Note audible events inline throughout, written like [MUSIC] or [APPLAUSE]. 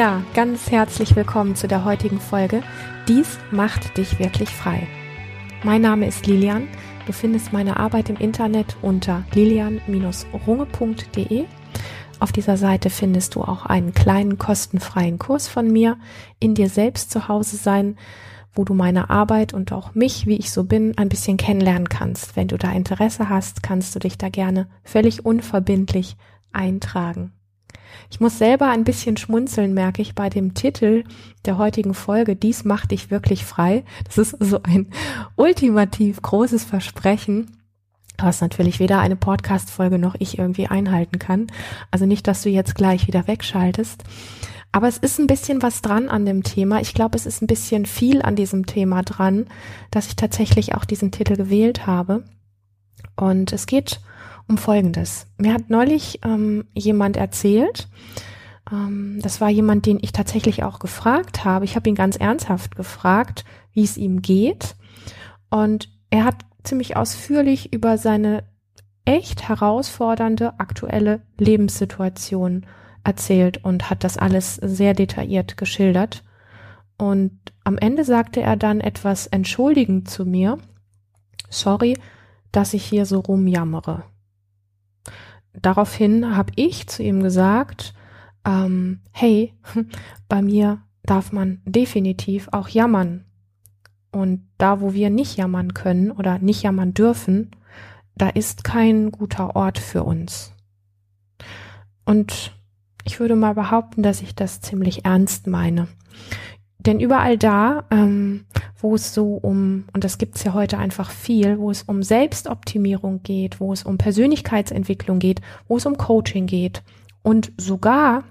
Ja, ganz herzlich willkommen zu der heutigen Folge. Dies macht dich wirklich frei. Mein Name ist Lilian. Du findest meine Arbeit im Internet unter lilian-runge.de. Auf dieser Seite findest du auch einen kleinen kostenfreien Kurs von mir, in dir selbst zu Hause sein, wo du meine Arbeit und auch mich, wie ich so bin, ein bisschen kennenlernen kannst. Wenn du da Interesse hast, kannst du dich da gerne völlig unverbindlich eintragen. Ich muss selber ein bisschen schmunzeln, merke ich bei dem Titel der heutigen Folge. Dies macht dich wirklich frei. Das ist so ein ultimativ großes Versprechen was natürlich weder eine Podcast-Folge noch ich irgendwie einhalten kann. Also nicht, dass du jetzt gleich wieder wegschaltest. Aber es ist ein bisschen was dran an dem Thema. Ich glaube, es ist ein bisschen viel an diesem Thema dran, dass ich tatsächlich auch diesen Titel gewählt habe. Und es geht um Folgendes. Mir hat neulich ähm, jemand erzählt, ähm, das war jemand, den ich tatsächlich auch gefragt habe. Ich habe ihn ganz ernsthaft gefragt, wie es ihm geht. Und er hat ziemlich ausführlich über seine echt herausfordernde aktuelle Lebenssituation erzählt und hat das alles sehr detailliert geschildert. Und am Ende sagte er dann etwas entschuldigend zu mir. Sorry, dass ich hier so rumjammere daraufhin habe ich zu ihm gesagt, ähm, hey, [LAUGHS] bei mir darf man definitiv auch jammern. Und da, wo wir nicht jammern können oder nicht jammern dürfen, da ist kein guter Ort für uns. Und ich würde mal behaupten, dass ich das ziemlich ernst meine. Denn überall da, ähm, wo es so um, und das gibt's ja heute einfach viel, wo es um Selbstoptimierung geht, wo es um Persönlichkeitsentwicklung geht, wo es um Coaching geht und sogar,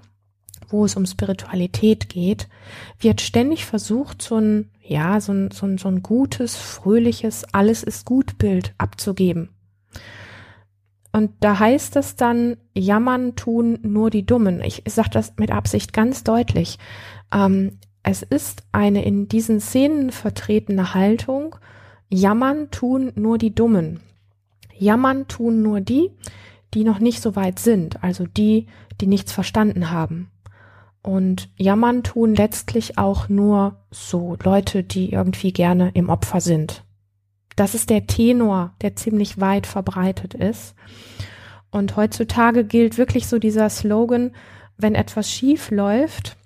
wo es um Spiritualität geht, wird ständig versucht, so ein, ja, so ein, so ein, so ein gutes, fröhliches, alles ist gut Bild abzugeben. Und da heißt es dann, jammern tun nur die Dummen. Ich sage das mit Absicht ganz deutlich. Ähm, es ist eine in diesen Szenen vertretene Haltung, jammern tun nur die Dummen. Jammern tun nur die, die noch nicht so weit sind, also die, die nichts verstanden haben. Und jammern tun letztlich auch nur so Leute, die irgendwie gerne im Opfer sind. Das ist der Tenor, der ziemlich weit verbreitet ist. Und heutzutage gilt wirklich so dieser Slogan, wenn etwas schief läuft,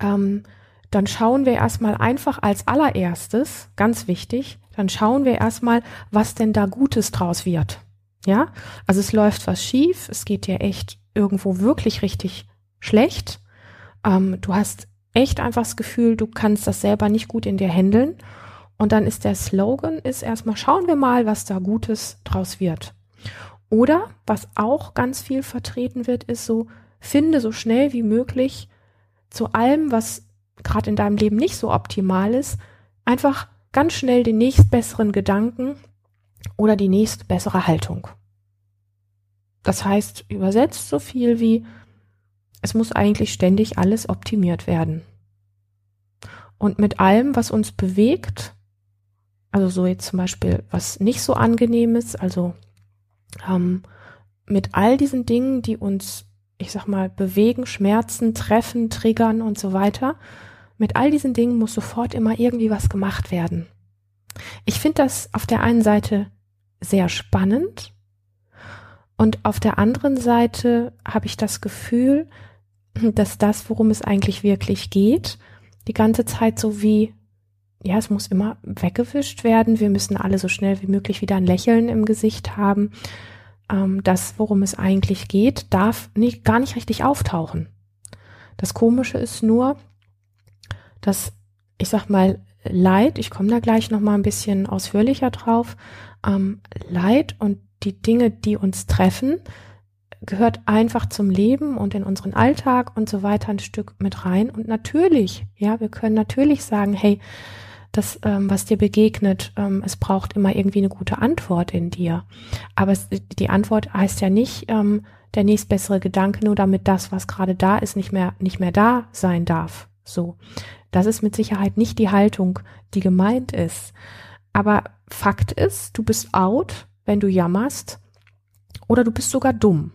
ähm, dann schauen wir erstmal einfach als allererstes, ganz wichtig, dann schauen wir erstmal, was denn da Gutes draus wird. Ja, also es läuft was schief, es geht dir echt irgendwo wirklich richtig schlecht. Ähm, du hast echt einfach das Gefühl, du kannst das selber nicht gut in dir handeln. Und dann ist der Slogan, ist erstmal schauen wir mal, was da Gutes draus wird. Oder was auch ganz viel vertreten wird, ist so, finde so schnell wie möglich zu allem, was gerade in deinem Leben nicht so optimal ist, einfach ganz schnell den nächstbesseren Gedanken oder die nächstbessere Haltung. Das heißt, übersetzt so viel wie, es muss eigentlich ständig alles optimiert werden. Und mit allem, was uns bewegt, also so jetzt zum Beispiel, was nicht so angenehm ist, also ähm, mit all diesen Dingen, die uns, ich sag mal, bewegen, schmerzen, treffen, triggern und so weiter, mit all diesen Dingen muss sofort immer irgendwie was gemacht werden. Ich finde das auf der einen Seite sehr spannend und auf der anderen Seite habe ich das Gefühl, dass das, worum es eigentlich wirklich geht, die ganze Zeit so wie, ja, es muss immer weggewischt werden. Wir müssen alle so schnell wie möglich wieder ein Lächeln im Gesicht haben. Ähm, das, worum es eigentlich geht, darf nicht, gar nicht richtig auftauchen. Das Komische ist nur, dass, ich sag mal, Leid, ich komme da gleich nochmal ein bisschen ausführlicher drauf, ähm, Leid und die Dinge, die uns treffen, gehört einfach zum Leben und in unseren Alltag und so weiter ein Stück mit rein. Und natürlich, ja, wir können natürlich sagen, hey, das, ähm, was dir begegnet, ähm, es braucht immer irgendwie eine gute Antwort in dir. Aber es, die Antwort heißt ja nicht, ähm, der nächstbessere Gedanke, nur damit das, was gerade da ist, nicht mehr, nicht mehr da sein darf. So. Das ist mit Sicherheit nicht die Haltung, die gemeint ist. Aber Fakt ist, du bist out, wenn du jammerst, oder du bist sogar dumm.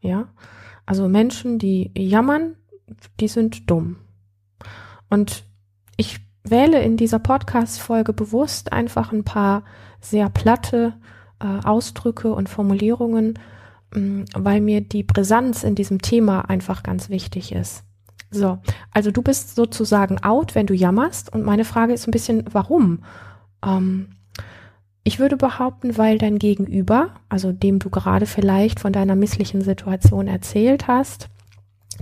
Ja? Also Menschen, die jammern, die sind dumm. Und ich wähle in dieser Podcast-Folge bewusst einfach ein paar sehr platte äh, Ausdrücke und Formulierungen, mh, mm, weil mir die Brisanz in diesem Thema einfach ganz wichtig ist. So, also du bist sozusagen out, wenn du jammerst. Und meine Frage ist ein bisschen, warum? Ähm, ich würde behaupten, weil dein Gegenüber, also dem du gerade vielleicht von deiner misslichen Situation erzählt hast,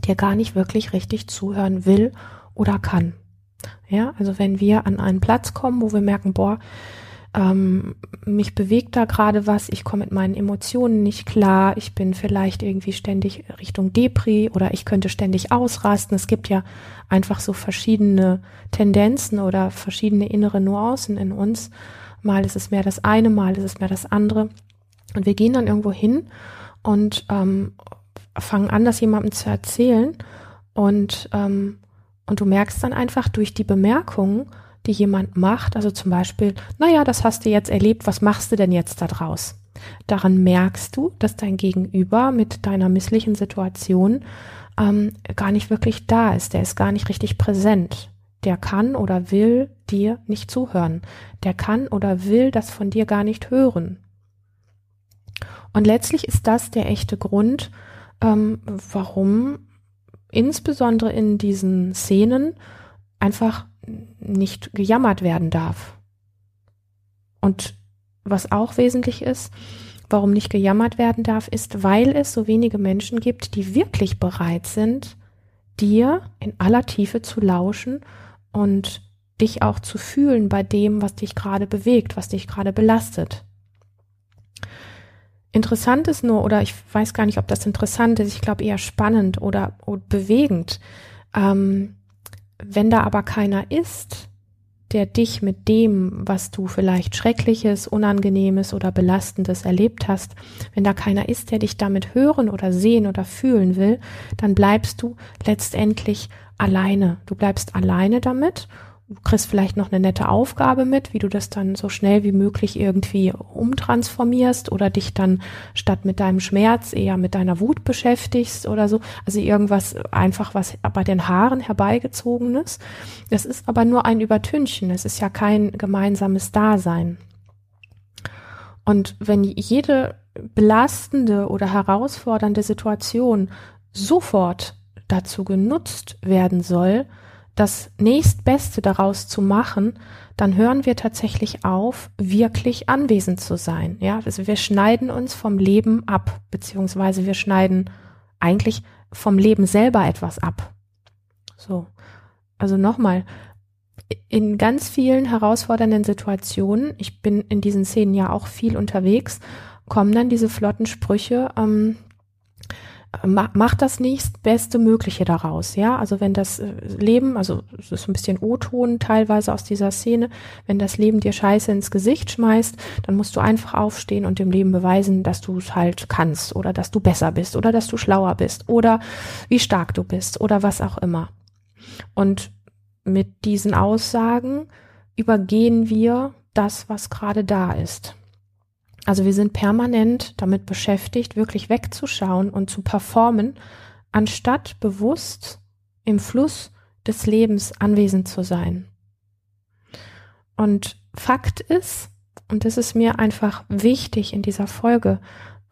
dir gar nicht wirklich richtig zuhören will oder kann. Ja, also wenn wir an einen Platz kommen, wo wir merken, boah, ähm, mich bewegt da gerade was, ich komme mit meinen Emotionen nicht klar, ich bin vielleicht irgendwie ständig Richtung Depri oder ich könnte ständig ausrasten. Es gibt ja einfach so verschiedene Tendenzen oder verschiedene innere Nuancen in uns. Mal ist es mehr das eine, mal ist es mehr das andere. Und wir gehen dann irgendwo hin und ähm, fangen an, das jemandem zu erzählen und ähm, und du merkst dann einfach durch die Bemerkungen, die jemand macht, also zum Beispiel, naja, das hast du jetzt erlebt, was machst du denn jetzt da draus? Daran merkst du, dass dein Gegenüber mit deiner misslichen Situation ähm, gar nicht wirklich da ist, der ist gar nicht richtig präsent. Der kann oder will dir nicht zuhören. Der kann oder will das von dir gar nicht hören. Und letztlich ist das der echte Grund, ähm, warum insbesondere in diesen Szenen einfach nicht gejammert werden darf. Und was auch wesentlich ist, warum nicht gejammert werden darf, ist, weil es so wenige Menschen gibt, die wirklich bereit sind, dir in aller Tiefe zu lauschen und dich auch zu fühlen bei dem, was dich gerade bewegt, was dich gerade belastet. Interessant ist nur, oder ich weiß gar nicht, ob das interessant ist, ich glaube eher spannend oder, oder bewegend, ähm, wenn da aber keiner ist, der dich mit dem, was du vielleicht Schreckliches, Unangenehmes oder Belastendes erlebt hast, wenn da keiner ist, der dich damit hören oder sehen oder fühlen will, dann bleibst du letztendlich alleine. Du bleibst alleine damit du kriegst vielleicht noch eine nette Aufgabe mit, wie du das dann so schnell wie möglich irgendwie umtransformierst oder dich dann statt mit deinem Schmerz eher mit deiner Wut beschäftigst oder so. Also irgendwas einfach was bei den Haaren herbeigezogenes. Das ist aber nur ein Übertünchen. Es ist ja kein gemeinsames Dasein. Und wenn jede belastende oder herausfordernde Situation sofort dazu genutzt werden soll, das nächstbeste daraus zu machen, dann hören wir tatsächlich auf, wirklich anwesend zu sein. Ja, also wir schneiden uns vom Leben ab, beziehungsweise wir schneiden eigentlich vom Leben selber etwas ab. So. Also nochmal, in ganz vielen herausfordernden Situationen, ich bin in diesen Szenen ja auch viel unterwegs, kommen dann diese flotten Sprüche, ähm, macht das nächstbeste Mögliche daraus, ja. Also wenn das äh, Leben, also es ist ein bisschen O-Ton teilweise aus dieser Szene, wenn das Leben dir Scheiße ins Gesicht schmeißt, dann musst du einfach aufstehen und dem Leben beweisen, dass du es halt kannst oder dass du besser bist oder dass du schlauer bist oder wie stark du bist oder was auch immer. Und mit diesen Aussagen übergehen wir das, was gerade da ist. Also wir sind permanent damit beschäftigt, wirklich wegzuschauen und zu performen, anstatt bewusst im Fluss des Lebens anwesend zu sein. Und Fakt ist, und das ist mir einfach wichtig in dieser Folge,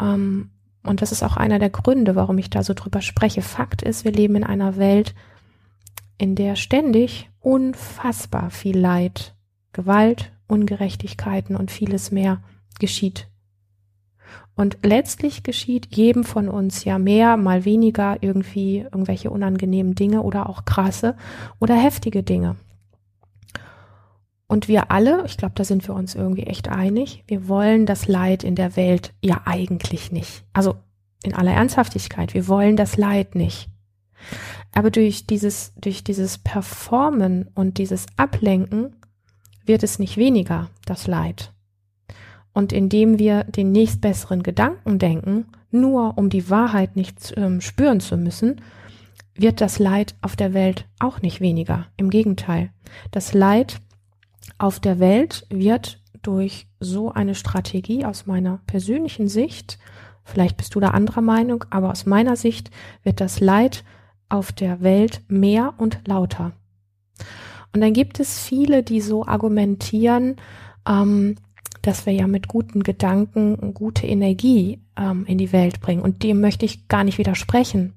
ähm, und das ist auch einer der Gründe, warum ich da so drüber spreche. Fakt ist, wir leben in einer Welt, in der ständig unfassbar viel Leid, Gewalt, Ungerechtigkeiten und vieles mehr geschieht. Und letztlich geschieht jedem von uns ja mehr, mal weniger irgendwie irgendwelche unangenehmen Dinge oder auch krasse oder heftige Dinge. Und wir alle, ich glaube, da sind wir uns irgendwie echt einig, wir wollen das Leid in der Welt ja eigentlich nicht. Also in aller Ernsthaftigkeit, wir wollen das Leid nicht. Aber durch dieses, durch dieses Performen und dieses Ablenken wird es nicht weniger, das Leid. Und indem wir den nächstbesseren Gedanken denken, nur um die Wahrheit nicht ähm, spüren zu müssen, wird das Leid auf der Welt auch nicht weniger. Im Gegenteil. Das Leid auf der Welt wird durch so eine Strategie aus meiner persönlichen Sicht, vielleicht bist du da anderer Meinung, aber aus meiner Sicht wird das Leid auf der Welt mehr und lauter. Und dann gibt es viele, die so argumentieren, ähm, dass wir ja mit guten Gedanken gute Energie ähm, in die Welt bringen. Und dem möchte ich gar nicht widersprechen.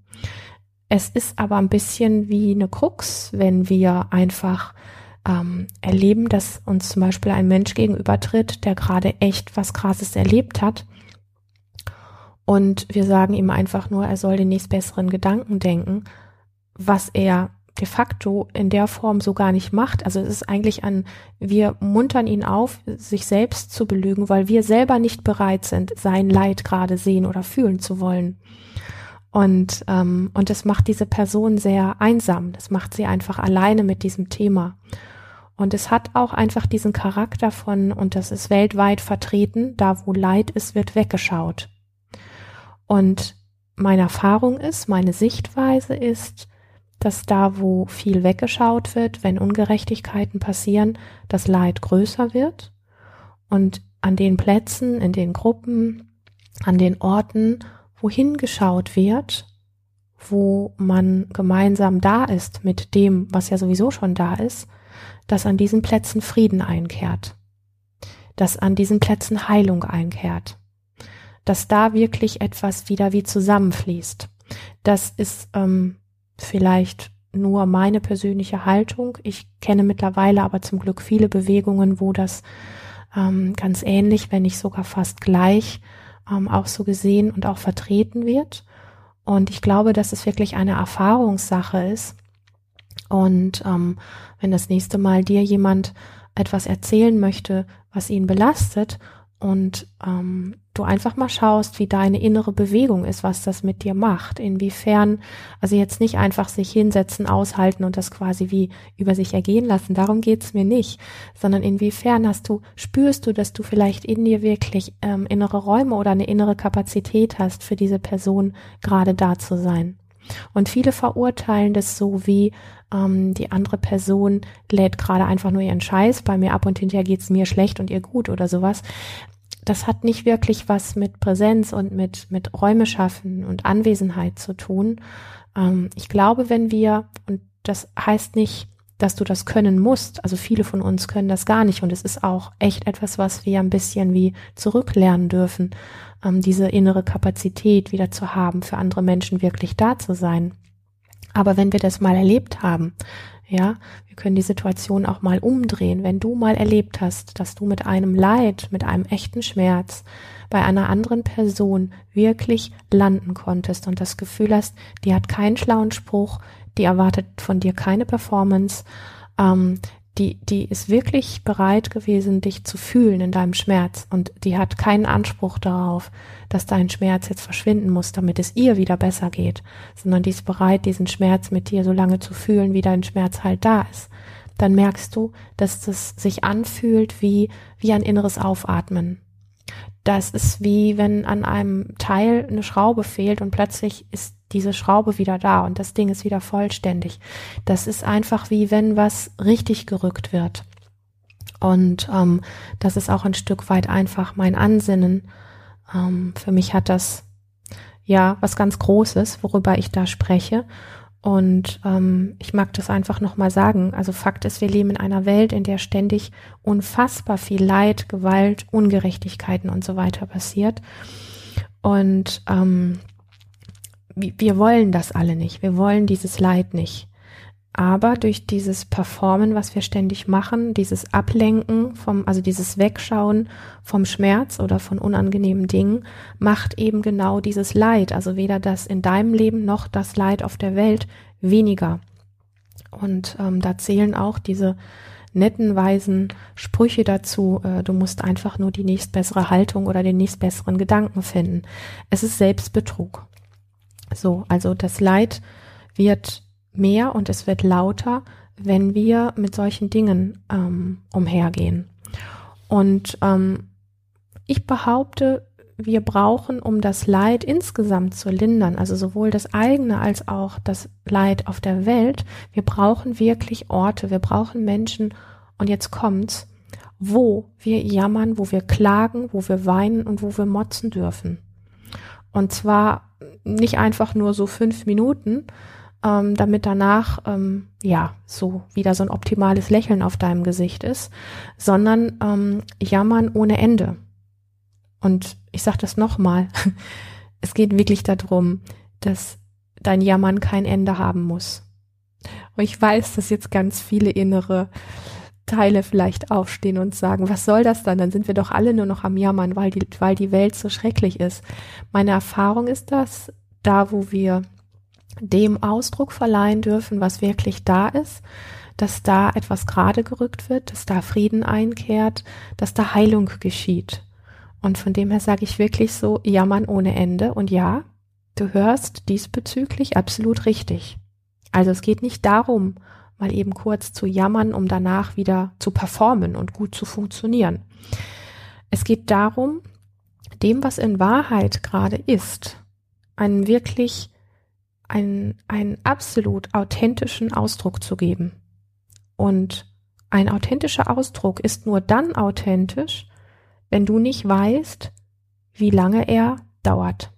Es ist aber ein bisschen wie eine Krux, wenn wir einfach ähm, erleben, dass uns zum Beispiel ein Mensch gegenübertritt, der gerade echt was Krasses erlebt hat. Und wir sagen ihm einfach nur, er soll den nächstbesseren Gedanken denken, was er de facto in der Form so gar nicht macht. Also es ist eigentlich ein, wir muntern ihn auf, sich selbst zu belügen, weil wir selber nicht bereit sind, sein Leid gerade sehen oder fühlen zu wollen. Und, ähm, und das macht diese Person sehr einsam. Das macht sie einfach alleine mit diesem Thema. Und es hat auch einfach diesen Charakter von, und das ist weltweit vertreten, da wo Leid ist, wird weggeschaut. Und meine Erfahrung ist, meine Sichtweise ist, dass da, wo viel weggeschaut wird, wenn Ungerechtigkeiten passieren, das Leid größer wird. Und an den Plätzen, in den Gruppen, an den Orten, wohin geschaut wird, wo man gemeinsam da ist mit dem, was ja sowieso schon da ist, dass an diesen Plätzen Frieden einkehrt, dass an diesen Plätzen Heilung einkehrt, dass da wirklich etwas wieder wie zusammenfließt. Das ist ähm, vielleicht nur meine persönliche Haltung. Ich kenne mittlerweile aber zum Glück viele Bewegungen, wo das ähm, ganz ähnlich, wenn nicht sogar fast gleich, ähm, auch so gesehen und auch vertreten wird. Und ich glaube, dass es wirklich eine Erfahrungssache ist. Und ähm, wenn das nächste Mal dir jemand etwas erzählen möchte, was ihn belastet und ähm, du einfach mal schaust, wie deine innere Bewegung ist, was das mit dir macht, inwiefern, also jetzt nicht einfach sich hinsetzen, aushalten und das quasi wie über sich ergehen lassen, darum geht's mir nicht, sondern inwiefern hast du, spürst du, dass du vielleicht in dir wirklich ähm, innere Räume oder eine innere Kapazität hast, für diese Person gerade da zu sein. Und viele verurteilen das so wie ähm, die andere Person lädt gerade einfach nur ihren Scheiß. Bei mir ab und hinterher geht's mir schlecht und ihr gut oder sowas das hat nicht wirklich was mit Präsenz und mit, mit Räume schaffen und Anwesenheit zu tun. Ähm, ich glaube, wenn wir, und das heißt nicht, dass du das können musst, also viele von uns können das gar nicht und es ist auch echt etwas, was wir ein bisschen wie zurücklernen dürfen, ähm, diese innere Kapazität wieder zu haben, für andere Menschen wirklich da zu sein. Aber wenn wir das mal erlebt haben, ja, wir können die Situation auch mal umdrehen. Wenn du mal erlebt hast, dass du mit einem Leid, mit einem echten Schmerz bei einer anderen Person wirklich landen konntest und das Gefühl hast, die hat keinen schlauen Spruch, die erwartet von dir keine Performance, ähm, die, die ist wirklich bereit gewesen, dich zu fühlen in deinem Schmerz und die hat keinen Anspruch darauf, dass dein Schmerz jetzt verschwinden muss, damit es ihr wieder besser geht, sondern die ist bereit, diesen Schmerz mit dir so lange zu fühlen, wie dein Schmerz halt da ist. Dann merkst du, dass das sich anfühlt wie, wie ein inneres Aufatmen. Das ist wie wenn an einem Teil eine Schraube fehlt und plötzlich ist diese Schraube wieder da und das Ding ist wieder vollständig. Das ist einfach wie wenn was richtig gerückt wird. Und ähm, das ist auch ein Stück weit einfach mein Ansinnen. Ähm, für mich hat das ja was ganz Großes, worüber ich da spreche. Und ähm, ich mag das einfach nochmal sagen. Also Fakt ist, wir leben in einer Welt, in der ständig unfassbar viel Leid, Gewalt, Ungerechtigkeiten und so weiter passiert. Und ähm, wir wollen das alle nicht. Wir wollen dieses Leid nicht. Aber durch dieses Performen, was wir ständig machen, dieses Ablenken vom, also dieses Wegschauen vom Schmerz oder von unangenehmen Dingen, macht eben genau dieses Leid, also weder das in deinem Leben noch das Leid auf der Welt weniger. Und ähm, da zählen auch diese netten, weisen Sprüche dazu. Äh, du musst einfach nur die nächstbessere Haltung oder den nächstbesseren Gedanken finden. Es ist Selbstbetrug. So, also das Leid wird mehr und es wird lauter, wenn wir mit solchen Dingen ähm, umhergehen. Und ähm, ich behaupte, wir brauchen, um das Leid insgesamt zu lindern, also sowohl das eigene als auch das Leid auf der Welt, wir brauchen wirklich Orte, wir brauchen Menschen, und jetzt kommt's, wo wir jammern, wo wir klagen, wo wir weinen und wo wir motzen dürfen. Und zwar nicht einfach nur so fünf Minuten, ähm, damit danach ähm, ja so wieder so ein optimales Lächeln auf deinem Gesicht ist, sondern ähm, jammern ohne Ende. Und ich sage das nochmal, [LAUGHS] es geht wirklich darum, dass dein Jammern kein Ende haben muss. Und ich weiß, dass jetzt ganz viele innere Teile vielleicht aufstehen und sagen, was soll das dann? Dann sind wir doch alle nur noch am Jammern, weil die, weil die Welt so schrecklich ist. Meine Erfahrung ist das, da wo wir dem Ausdruck verleihen dürfen, was wirklich da ist, dass da etwas gerade gerückt wird, dass da Frieden einkehrt, dass da Heilung geschieht. Und von dem her sage ich wirklich so, jammern ohne Ende. Und ja, du hörst diesbezüglich absolut richtig. Also es geht nicht darum, mal eben kurz zu jammern, um danach wieder zu performen und gut zu funktionieren. Es geht darum, dem, was in Wahrheit gerade ist, einen wirklich, einen, einen absolut authentischen Ausdruck zu geben. Und ein authentischer Ausdruck ist nur dann authentisch, wenn du nicht weißt, wie lange er dauert.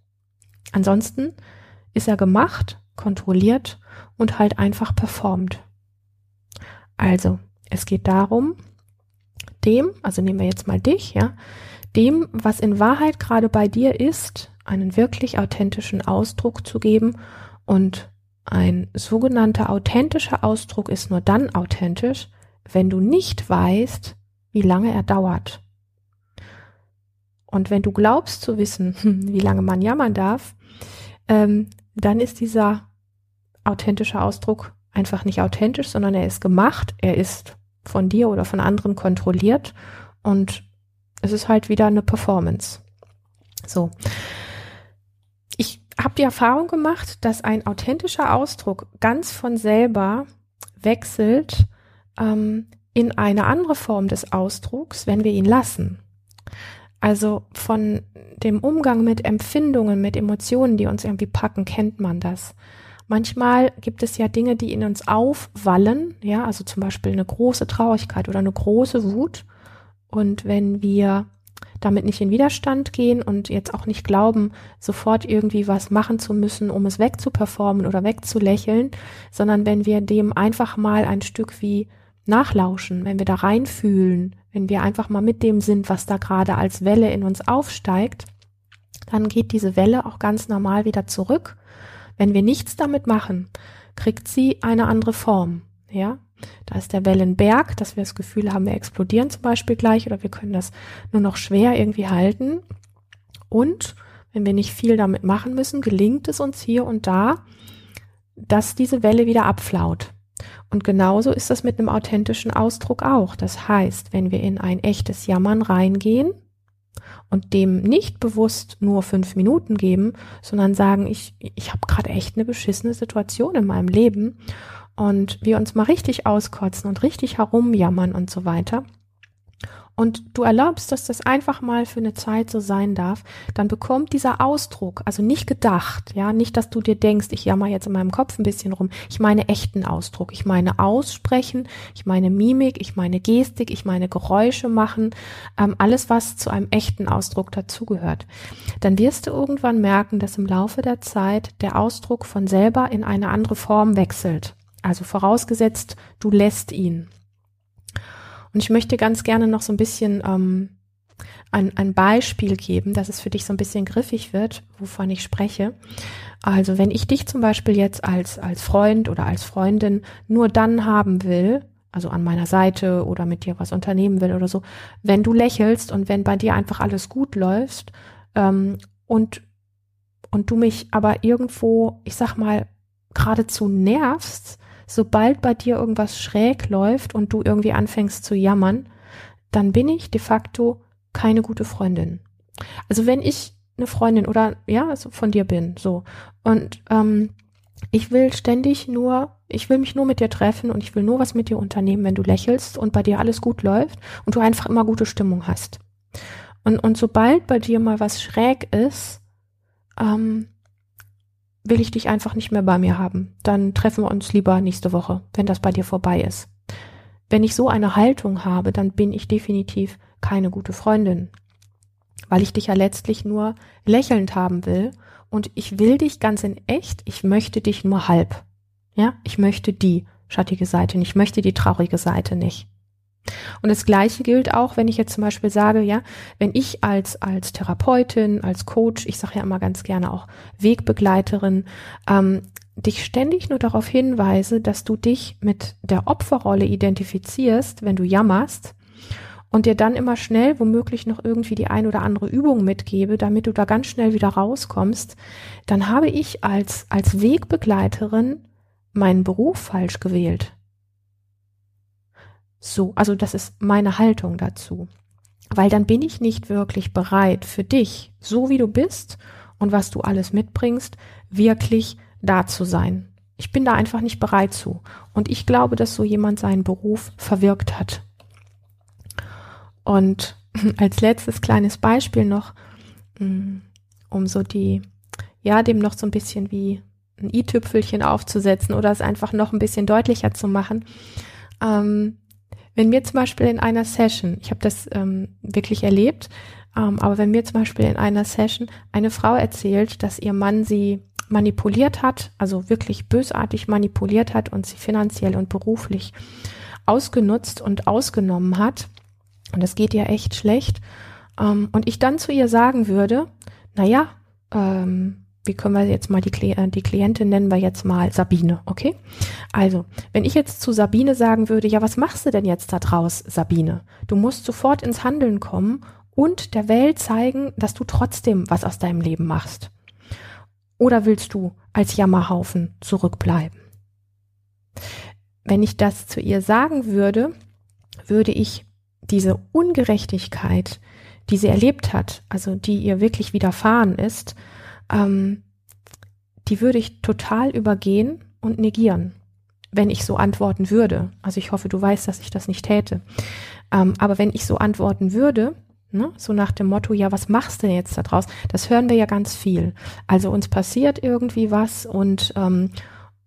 Ansonsten ist er gemacht, kontrolliert und halt einfach performt. Also, es geht darum, dem, also nehmen wir jetzt mal dich, ja, dem, was in Wahrheit gerade bei dir ist, einen wirklich authentischen Ausdruck zu geben und ein sogenannter authentischer Ausdruck ist nur dann authentisch, wenn du nicht weißt, wie lange er dauert. Und wenn du glaubst zu wissen, [LAUGHS] wie lange man jammern darf, ähm, dann ist dieser authentische Ausdruck einfach nicht authentisch, sondern er ist gemacht, er ist von dir oder von anderen kontrolliert und es ist halt wieder eine Performance. So. Ich habe die Erfahrung gemacht, dass ein authentischer Ausdruck ganz von selber wechselt ähm, in eine andere Form des Ausdrucks, wenn wir ihn lassen. Also von dem Umgang mit Empfindungen, mit Emotionen, die uns irgendwie packen, kennt man das. Manchmal gibt es ja Dinge, die in uns aufwallen, ja, also zum Beispiel eine große Traurigkeit oder eine große Wut. Und wenn wir damit nicht in Widerstand gehen und jetzt auch nicht glauben, sofort irgendwie was machen zu müssen, um es wegzuperformen oder wegzulächeln, sondern wenn wir dem einfach mal ein Stück wie nachlauschen, wenn wir da reinfühlen, wenn wir einfach mal mit dem sind, was da gerade als Welle in uns aufsteigt, dann geht diese Welle auch ganz normal wieder zurück wenn wir nichts damit machen, kriegt sie eine andere Form. Ja, da ist der Wellenberg, dass wir das Gefühl haben, wir explodieren zum Beispiel gleich oder wir können das nur noch schwer irgendwie halten. Und wenn wir nicht viel damit machen müssen, gelingt es uns hier und da, dass diese Welle wieder abflaut. Und genauso ist das mit einem authentischen Ausdruck auch. Das heißt, wenn wir in ein echtes Jammern reingehen, und dem nicht bewusst nur fünf Minuten geben, sondern sagen, ich, ich habe gerade echt eine beschissene Situation in meinem Leben und wir uns mal richtig auskotzen und richtig herumjammern und so weiter, und du erlaubst, dass das einfach mal für eine Zeit so sein darf, dann bekommt dieser Ausdruck, also nicht gedacht, ja, nicht, dass du dir denkst, ich jammer jetzt in meinem Kopf ein bisschen rum. Ich meine echten Ausdruck. Ich meine aussprechen, ich meine Mimik, ich meine Gestik, ich meine Geräusche machen, ähm, alles, was zu einem echten Ausdruck dazugehört. Dann wirst du irgendwann merken, dass im Laufe der Zeit der Ausdruck von selber in eine andere Form wechselt. Also vorausgesetzt, du lässt ihn. Und ich möchte ganz gerne noch so ein bisschen ähm, ein, ein Beispiel geben, dass es für dich so ein bisschen griffig wird, wovon ich spreche. Also wenn ich dich zum Beispiel jetzt als, als Freund oder als Freundin nur dann haben will, also an meiner Seite oder mit dir was unternehmen will oder so, wenn du lächelst und wenn bei dir einfach alles gut läuft ähm, und, und du mich aber irgendwo, ich sag mal, geradezu nervst, sobald bei dir irgendwas schräg läuft und du irgendwie anfängst zu jammern, dann bin ich de facto keine gute Freundin. Also wenn ich eine Freundin oder ja, also von dir bin, so und ähm, ich will ständig nur, ich will mich nur mit dir treffen und ich will nur was mit dir unternehmen, wenn du lächelst und bei dir alles gut läuft und du einfach immer gute Stimmung hast. Und, und sobald bei dir mal was schräg ist, ähm, will ich dich einfach nicht mehr bei mir haben. Dann treffen wir uns lieber nächste Woche, wenn das bei dir vorbei ist. Wenn ich so eine Haltung habe, dann bin ich definitiv keine gute Freundin, weil ich dich ja letztlich nur lächelnd haben will und ich will dich ganz in echt, ich möchte dich nur halb. Ja, ich möchte die schattige Seite nicht, ich möchte die traurige Seite nicht. Und das Gleiche gilt auch, wenn ich jetzt zum Beispiel sage, ja, wenn ich als, als Therapeutin, als Coach, ich sage ja immer ganz gerne auch Wegbegleiterin, ähm, dich ständig nur darauf hinweise, dass du dich mit der Opferrolle identifizierst, wenn du jammerst, und dir dann immer schnell womöglich noch irgendwie die ein oder andere Übung mitgebe, damit du da ganz schnell wieder rauskommst, dann habe ich als, als Wegbegleiterin meinen Beruf falsch gewählt. So, also das ist meine Haltung dazu. Weil dann bin ich nicht wirklich bereit für dich, so wie du bist und was du alles mitbringst, wirklich da zu sein. Ich bin da einfach nicht bereit zu. Und ich glaube, dass so jemand seinen Beruf verwirkt hat. Und [LAUGHS] als letztes kleines Beispiel noch, mm, um so die, ja, dem noch so ein bisschen wie ein i-Tüpfelchen aufzusetzen oder es einfach noch ein bisschen deutlicher zu machen. Ähm, wenn mir zum Beispiel in einer Session, ich habe das ähm, wirklich erlebt, ähm, aber wenn mir zum Beispiel in einer Session eine Frau erzählt, dass ihr Mann sie manipuliert hat, also wirklich bösartig manipuliert hat und sie finanziell und beruflich ausgenutzt und ausgenommen hat, und es geht ihr echt schlecht, ähm, und ich dann zu ihr sagen würde, na ja, ähm, wie können wir jetzt mal die, Kli die Klientin nennen wir jetzt mal Sabine, okay? Also, wenn ich jetzt zu Sabine sagen würde, ja, was machst du denn jetzt da draus, Sabine? Du musst sofort ins Handeln kommen und der Welt zeigen, dass du trotzdem was aus deinem Leben machst. Oder willst du als Jammerhaufen zurückbleiben? Wenn ich das zu ihr sagen würde, würde ich diese Ungerechtigkeit, die sie erlebt hat, also die ihr wirklich widerfahren ist, ähm, die würde ich total übergehen und negieren, wenn ich so antworten würde. Also ich hoffe, du weißt, dass ich das nicht täte. Ähm, aber wenn ich so antworten würde, ne, so nach dem Motto, ja, was machst du denn jetzt da draus? Das hören wir ja ganz viel. Also uns passiert irgendwie was und ähm,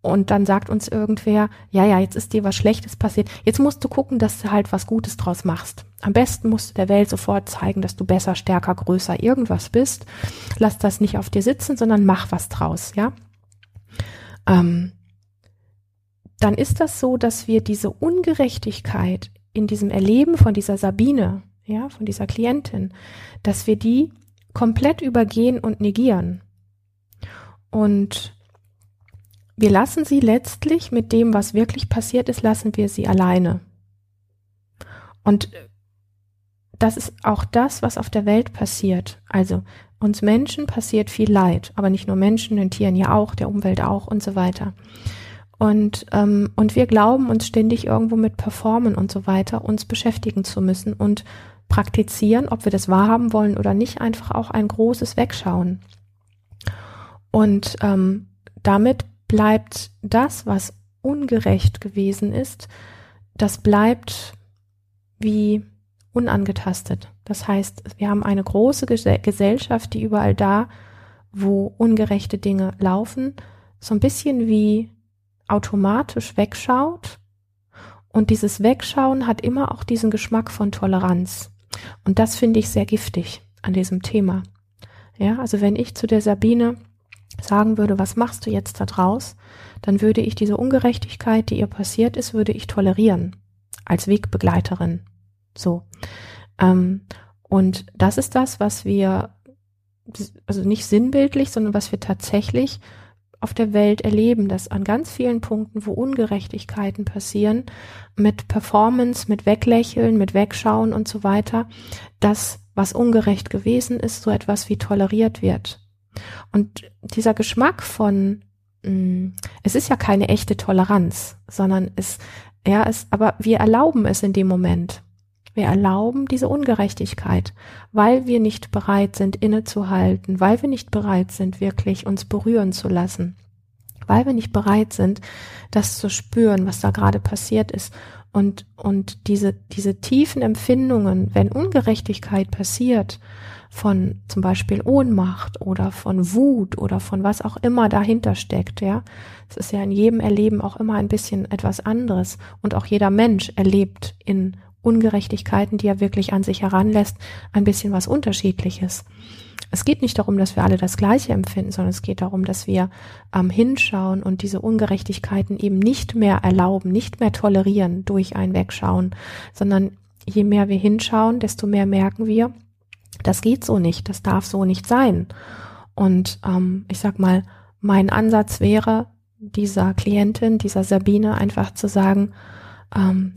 und dann sagt uns irgendwer, ja, ja, jetzt ist dir was Schlechtes passiert. Jetzt musst du gucken, dass du halt was Gutes draus machst. Am besten musst du der Welt sofort zeigen, dass du besser, stärker, größer irgendwas bist. Lass das nicht auf dir sitzen, sondern mach was draus, ja. Ähm, dann ist das so, dass wir diese Ungerechtigkeit in diesem Erleben von dieser Sabine, ja, von dieser Klientin, dass wir die komplett übergehen und negieren. Und wir lassen sie letztlich mit dem, was wirklich passiert ist, lassen wir sie alleine. Und das ist auch das, was auf der Welt passiert. Also uns Menschen passiert viel Leid, aber nicht nur Menschen, den Tieren ja auch, der Umwelt auch und so weiter. Und, ähm, und wir glauben uns ständig irgendwo mit Performen und so weiter uns beschäftigen zu müssen und praktizieren, ob wir das wahrhaben wollen oder nicht, einfach auch ein großes Wegschauen. Und ähm, damit bleibt das, was ungerecht gewesen ist, das bleibt wie unangetastet. Das heißt, wir haben eine große Gesellschaft, die überall da, wo ungerechte Dinge laufen, so ein bisschen wie automatisch wegschaut. Und dieses Wegschauen hat immer auch diesen Geschmack von Toleranz. Und das finde ich sehr giftig an diesem Thema. Ja, also wenn ich zu der Sabine sagen würde, was machst du jetzt da draus, dann würde ich diese Ungerechtigkeit, die ihr passiert ist, würde ich tolerieren als Wegbegleiterin. So. Ähm, und das ist das, was wir, also nicht sinnbildlich, sondern was wir tatsächlich auf der Welt erleben, dass an ganz vielen Punkten, wo Ungerechtigkeiten passieren, mit Performance, mit Weglächeln, mit Wegschauen und so weiter, das, was ungerecht gewesen ist, so etwas wie toleriert wird. Und dieser Geschmack von, mh, mm, es ist ja keine echte Toleranz, sondern es, ja, es, aber wir erlauben es in dem Moment. Wir erlauben diese Ungerechtigkeit, weil wir nicht bereit sind, innezuhalten, weil wir nicht bereit sind, wirklich uns berühren zu lassen, weil wir nicht bereit sind, das zu spüren, was da gerade passiert ist. Und, und diese, diese tiefen Empfindungen, wenn Ungerechtigkeit passiert, von zum Beispiel Ohnmacht oder von Wut oder von was auch immer dahinter steckt, ja. Es ist ja in jedem Erleben auch immer ein bisschen etwas anderes und auch jeder Mensch erlebt in Ungerechtigkeiten, die er wirklich an sich heranlässt, ein bisschen was Unterschiedliches. Es geht nicht darum, dass wir alle das Gleiche empfinden, sondern es geht darum, dass wir ähm, hinschauen und diese Ungerechtigkeiten eben nicht mehr erlauben, nicht mehr tolerieren durch ein Wegschauen, sondern je mehr wir hinschauen, desto mehr merken wir, das geht so nicht, das darf so nicht sein. Und ähm, ich sag mal, mein Ansatz wäre, dieser Klientin, dieser Sabine einfach zu sagen, ähm,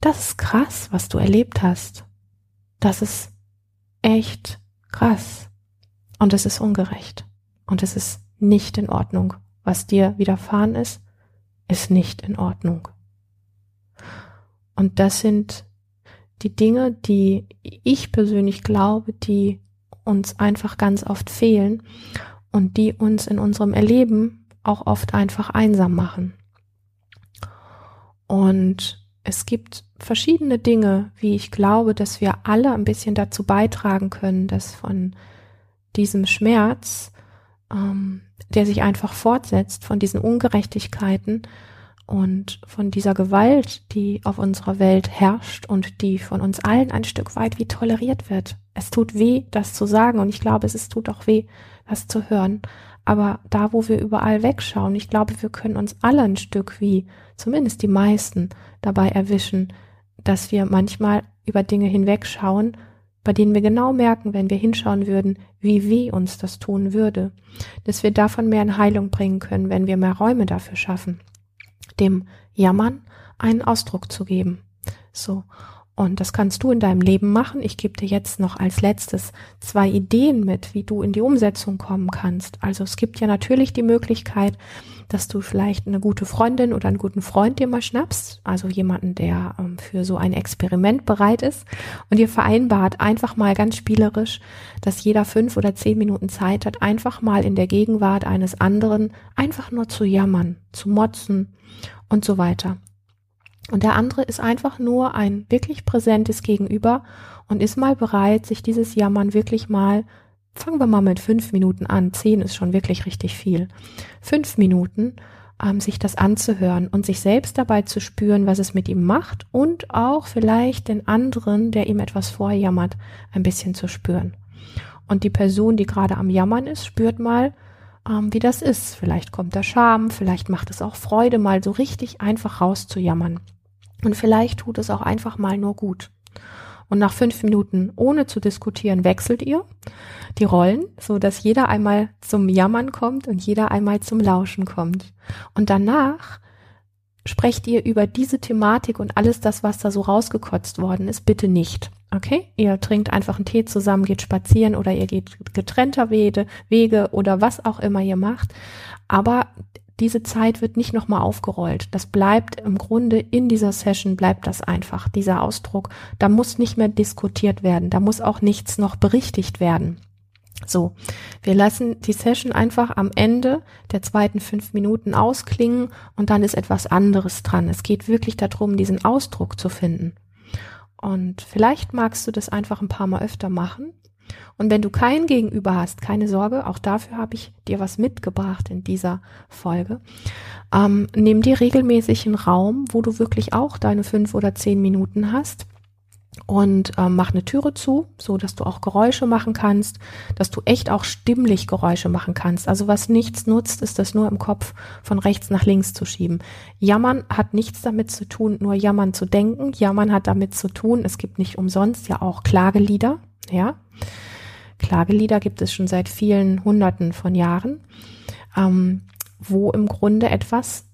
das ist krass, was du erlebt hast. Das ist echt krass. Und es ist ungerecht. Und es ist nicht in Ordnung. Was dir widerfahren ist, ist nicht in Ordnung. Und das sind die Dinge, die ich persönlich glaube, die uns einfach ganz oft fehlen und die uns in unserem Erleben auch oft einfach einsam machen. Und es gibt verschiedene Dinge, wie ich glaube, dass wir alle ein bisschen dazu beitragen können, dass von diesem Schmerz, ähm, der sich einfach fortsetzt, von diesen Ungerechtigkeiten und von dieser Gewalt, die auf unserer Welt herrscht und die von uns allen ein Stück weit wie toleriert wird. Es tut weh, das zu sagen und ich glaube, es tut auch weh, das zu hören. Aber da, wo wir überall wegschauen, ich glaube, wir können uns alle ein Stück wie, zumindest die meisten, dabei erwischen, dass wir manchmal über Dinge hinwegschauen, bei denen wir genau merken, wenn wir hinschauen würden, wie weh uns das tun würde, dass wir davon mehr in Heilung bringen können, wenn wir mehr Räume dafür schaffen dem Jammern einen Ausdruck zu geben. So. Und das kannst du in deinem Leben machen. Ich gebe dir jetzt noch als letztes zwei Ideen mit, wie du in die Umsetzung kommen kannst. Also es gibt ja natürlich die Möglichkeit, dass du vielleicht eine gute Freundin oder einen guten Freund dir mal schnappst, also jemanden, der für so ein Experiment bereit ist. Und ihr vereinbart einfach mal ganz spielerisch, dass jeder fünf oder zehn Minuten Zeit hat, einfach mal in der Gegenwart eines anderen einfach nur zu jammern, zu motzen und so weiter. Und der andere ist einfach nur ein wirklich präsentes Gegenüber und ist mal bereit, sich dieses Jammern wirklich mal, fangen wir mal mit fünf Minuten an, zehn ist schon wirklich richtig viel, fünf Minuten, ähm, sich das anzuhören und sich selbst dabei zu spüren, was es mit ihm macht und auch vielleicht den anderen, der ihm etwas vorjammert, ein bisschen zu spüren. Und die Person, die gerade am Jammern ist, spürt mal, ähm, wie das ist. Vielleicht kommt der Scham, vielleicht macht es auch Freude, mal so richtig einfach rauszujammern. Und vielleicht tut es auch einfach mal nur gut. Und nach fünf Minuten, ohne zu diskutieren, wechselt ihr die Rollen, so dass jeder einmal zum Jammern kommt und jeder einmal zum Lauschen kommt. Und danach sprecht ihr über diese Thematik und alles das, was da so rausgekotzt worden ist, bitte nicht. Okay? Ihr trinkt einfach einen Tee zusammen, geht spazieren oder ihr geht getrennter Wege, oder was auch immer ihr macht. Aber diese Zeit wird nicht nochmal aufgerollt. Das bleibt im Grunde in dieser Session, bleibt das einfach, dieser Ausdruck. Da muss nicht mehr diskutiert werden. Da muss auch nichts noch berichtigt werden. So, wir lassen die Session einfach am Ende der zweiten fünf Minuten ausklingen und dann ist etwas anderes dran. Es geht wirklich darum, diesen Ausdruck zu finden. Und vielleicht magst du das einfach ein paar Mal öfter machen. Und wenn du kein Gegenüber hast, keine Sorge, auch dafür habe ich dir was mitgebracht in dieser Folge. Ähm, nimm dir regelmäßig einen Raum, wo du wirklich auch deine fünf oder zehn Minuten hast und ähm, mach eine Türe zu, so dass du auch Geräusche machen kannst, dass du echt auch stimmlich Geräusche machen kannst. Also was nichts nutzt, ist das nur im Kopf von rechts nach links zu schieben. Jammern hat nichts damit zu tun, nur jammern zu denken. Jammern hat damit zu tun, es gibt nicht umsonst ja auch Klagelieder, ja. Klagelieder gibt es schon seit vielen Hunderten von Jahren, ähm, wo im Grunde etwas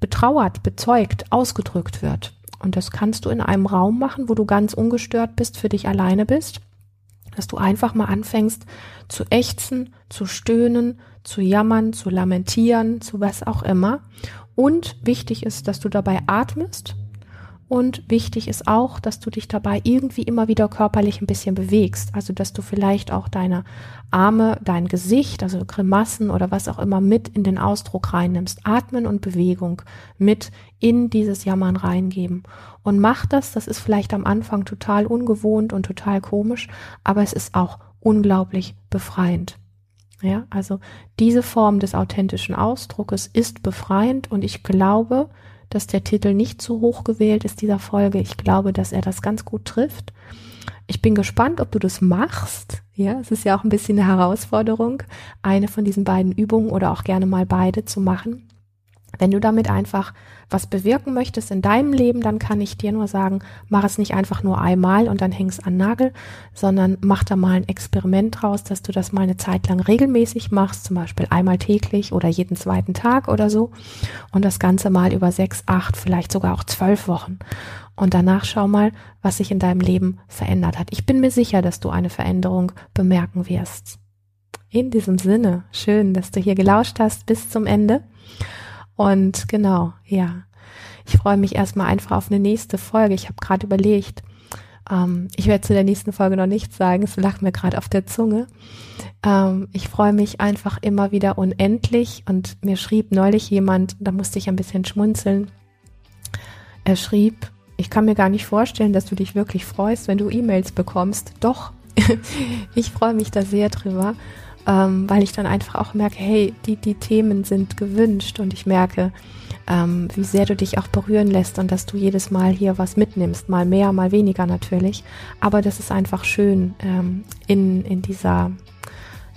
betrauert, bezeugt, ausgedrückt wird. Und das kannst du in einem Raum machen, wo du ganz ungestört bist, für dich alleine bist, dass du einfach mal anfängst zu ächzen, zu stöhnen, zu jammern, zu lamentieren, zu was auch immer. Und wichtig ist, dass du dabei atmest und wichtig ist auch, dass du dich dabei irgendwie immer wieder körperlich ein bisschen bewegst. Also, dass du vielleicht auch deine Arme, dein Gesicht, also Grimassen oder was auch immer mit in den Ausdruck reinnimmst. Atmen und Bewegung mit in dieses Jammern reingeben. Und mach das, das ist vielleicht am Anfang total ungewohnt und total komisch, aber es ist auch unglaublich befreiend. Ja, also diese Form des authentischen Ausdruckes ist befreiend und ich glaube, dass der Titel nicht zu hoch gewählt ist dieser Folge. Ich glaube, dass er das ganz gut trifft. Ich bin gespannt, ob du das machst. Ja, es ist ja auch ein bisschen eine Herausforderung, eine von diesen beiden Übungen oder auch gerne mal beide zu machen. Wenn du damit einfach was bewirken möchtest in deinem Leben, dann kann ich dir nur sagen, mach es nicht einfach nur einmal und dann hängst an Nagel, sondern mach da mal ein Experiment draus, dass du das mal eine Zeit lang regelmäßig machst, zum Beispiel einmal täglich oder jeden zweiten Tag oder so und das Ganze mal über sechs, acht, vielleicht sogar auch zwölf Wochen. Und danach schau mal, was sich in deinem Leben verändert hat. Ich bin mir sicher, dass du eine Veränderung bemerken wirst. In diesem Sinne, schön, dass du hier gelauscht hast bis zum Ende. Und genau, ja. Ich freue mich erstmal einfach auf eine nächste Folge. Ich habe gerade überlegt, ähm, ich werde zu der nächsten Folge noch nichts sagen, es lag mir gerade auf der Zunge. Ähm, ich freue mich einfach immer wieder unendlich und mir schrieb neulich jemand, da musste ich ein bisschen schmunzeln. Er schrieb, ich kann mir gar nicht vorstellen, dass du dich wirklich freust, wenn du E-Mails bekommst. Doch, [LAUGHS] ich freue mich da sehr drüber ähm, weil ich dann einfach auch merke, hey, die, die Themen sind gewünscht und ich merke, ähm, wie sehr du dich auch berühren lässt und dass du jedes Mal hier was mitnimmst, mal mehr, mal weniger natürlich. Aber das ist einfach schön ähm, in, in dieser,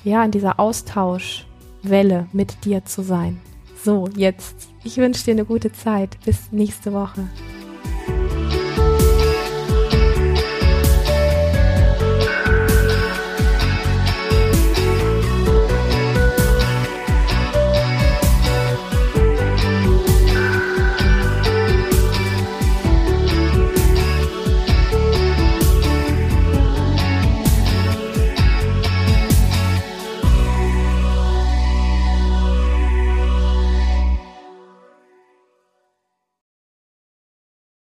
ja, in dieser Austauschwelle mit dir zu sein. So, jetzt. Ich wünsche dir eine gute Zeit. Bis nächste Woche.